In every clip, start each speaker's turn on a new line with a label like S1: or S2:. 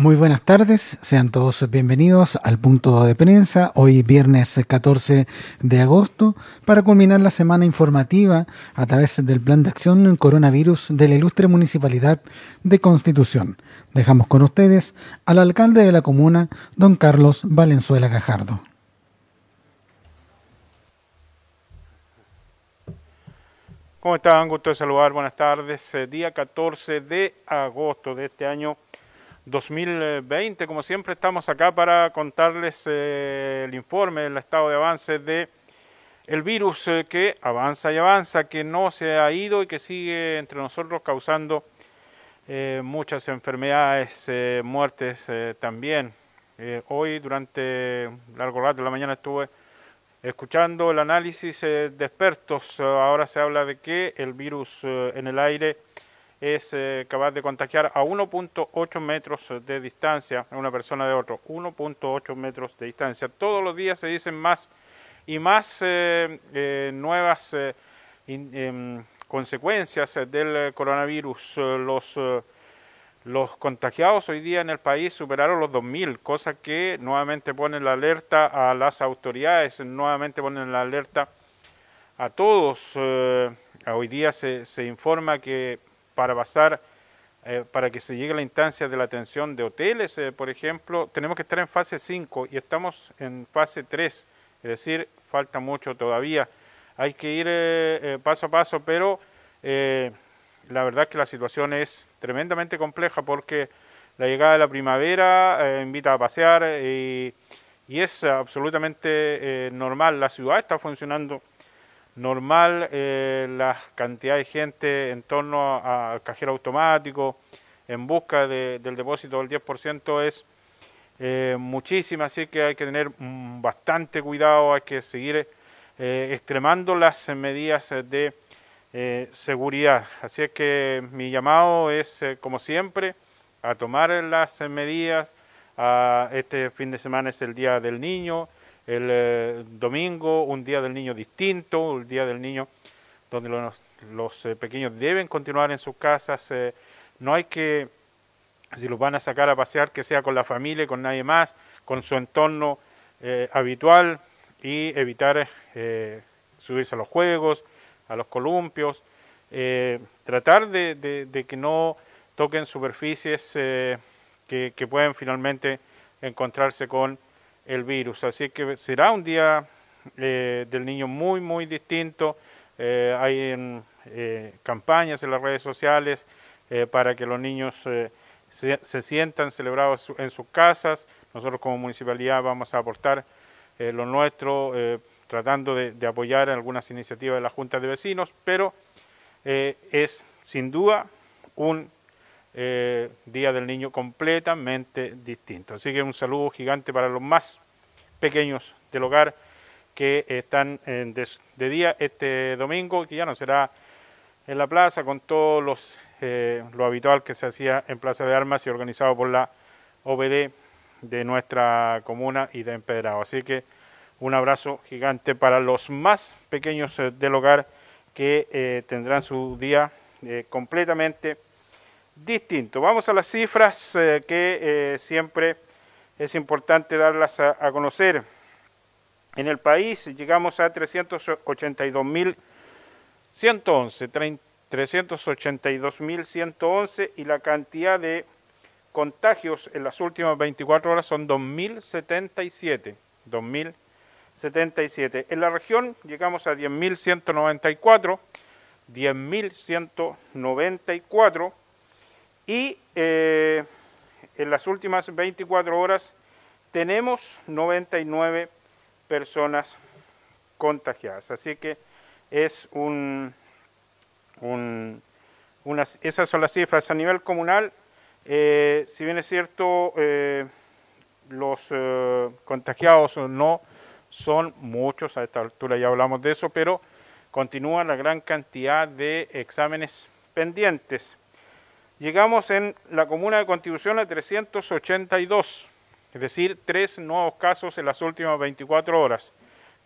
S1: Muy buenas tardes, sean todos bienvenidos al punto de prensa, hoy viernes 14 de agosto, para culminar la semana informativa a través del Plan de Acción Coronavirus de la ilustre Municipalidad de Constitución. Dejamos con ustedes al alcalde de la comuna, don Carlos Valenzuela Gajardo.
S2: ¿Cómo están? Gusto de saludar, buenas tardes. Eh, día 14 de agosto de este año 2020. Como siempre estamos acá para contarles eh, el informe del estado de avance de el virus eh, que avanza y avanza, que no se ha ido y que sigue entre nosotros causando eh, muchas enfermedades, muertes también. hoy durante largo rato de la mañana estuve escuchando el análisis de expertos. ahora se habla de que el virus en el aire es eh, capaz de contagiar a 1.8 metros de distancia a una persona de otro, 1.8 metros de distancia. Todos los días se dicen más y más eh, eh, nuevas em, consecuencias del coronavirus. Los, los contagiados hoy día en el país superaron los 2.000, cosa que nuevamente pone la alerta a las autoridades, nuevamente ponen la alerta a todos. hoy día se, se informa que para pasar, eh, para que se llegue a la instancia de la atención de hoteles, eh, por ejemplo, tenemos que estar en fase 5 y estamos en fase 3, es decir, falta mucho todavía. Hay que ir eh, paso a paso, pero la verdad es que la situación es tremendamente compleja porque la llegada de la primavera invita a pasear y, y es absolutamente normal. La ciudad está funcionando normal eh, la cantidad de gente en torno al cajero automático en busca del depósito del 10% es eh, muchísima, así que hay que tener bastante cuidado, hay que seguir eh, extremando las medidas de eh, seguridad. Así es que mi llamado es, como siempre, a tomar las medidas. A este fin de semana es el Día del Niño, el eh, domingo, un día del niño distinto, un día del niño donde los, eh, pequeños deben continuar en sus casas, eh, no hay que, si los van a sacar a pasear, que sea con la familia, con nadie más, con su entorno habitual y evitar subirse a los juegos, a los columpios, tratar de, que no toquen superficies que pueden finalmente encontrarse con el virus. Así que será un día eh, del niño muy, muy distinto. Eh, hay eh, campañas en las redes sociales para que los niños se, sientan celebrados en sus casas. Nosotros como municipalidad vamos a aportar lo nuestro tratando de, de, apoyar algunas iniciativas de la Junta de Vecinos, pero es sin duda un eh, Día del Niño completamente distinto. Así que un saludo gigante para los más pequeños del hogar que están de, día este domingo, que ya no será en la plaza con todo los, eh, lo habitual que se hacía en Plaza de Armas y organizado por la OBD de nuestra comuna y de Empedrado. Así que un abrazo gigante para los más pequeños eh, del hogar que tendrán su día completamente distinto. Vamos a las cifras eh, que eh, siempre es importante darlas a, conocer. En el país llegamos a 382.111, 382.111 y la cantidad de contagios en las últimas 24 horas son 2.077. 2.077. En la región llegamos a 10.194, 10.194 y eh, en las últimas 24 horas tenemos 99 personas contagiadas. Así que es un, esas son las cifras a nivel comunal. Eh, si bien es cierto, eh, los contagiados no son muchos, a esta altura ya hablamos de eso, pero continúa la gran cantidad de exámenes pendientes. Llegamos en la comuna de Constitución a 382, es decir, tres nuevos casos en las últimas 24 horas.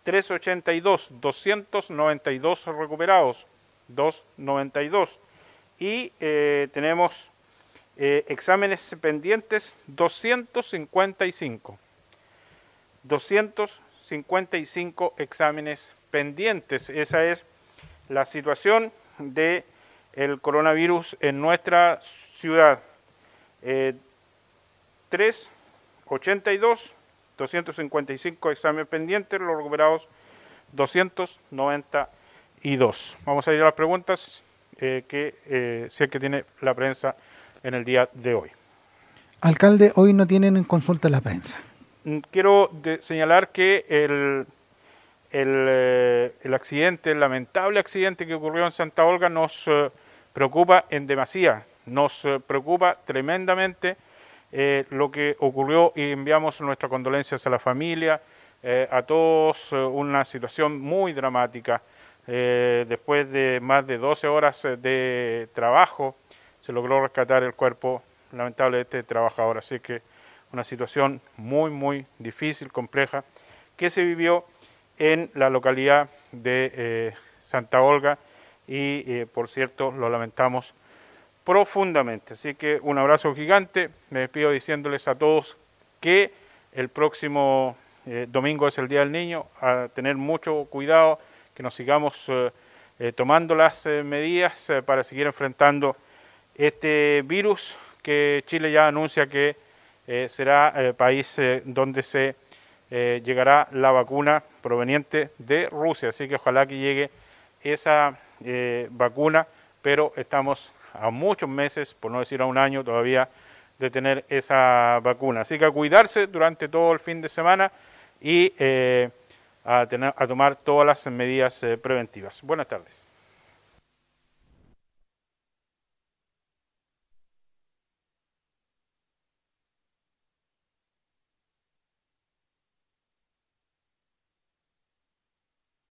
S2: 382, 292 recuperados, 292. Y eh, tenemos exámenes pendientes 255. 255 exámenes pendientes. Esa es la situación de el coronavirus en nuestra ciudad. 382, 255 exámenes pendientes, los recuperados 292. Vamos a ir a las preguntas eh, que eh, sé que tiene la prensa en el día de hoy.
S1: Alcalde, hoy no tienen en consulta la prensa.
S2: Mm, quiero señalar que el, eh, el, accidente, el lamentable accidente que ocurrió en Santa Olga nos preocupa en demasía, nos preocupa tremendamente lo que ocurrió y enviamos nuestras condolencias a la familia, a todos, una situación muy dramática. Eh, después de más de 12 horas eh, de trabajo, se logró rescatar el cuerpo lamentable de este trabajador. Así que una situación muy, muy difícil, compleja, que se vivió en la localidad de eh, Santa Olga y, por cierto, lo lamentamos profundamente. Así que un abrazo gigante. Me despido diciéndoles a todos que el próximo domingo es el Día del Niño, a tener mucho cuidado que nos sigamos eh, eh, tomando las eh, medidas para seguir enfrentando este virus que Chile ya anuncia que será el país donde se llegará la vacuna proveniente de Rusia. Así que ojalá que llegue esa vacuna, pero estamos a muchos meses, por no decir a un año todavía, de tener esa vacuna. Así que a cuidarse durante todo el fin de semana y a, tener, a tomar todas las medidas eh, preventivas. Buenas tardes.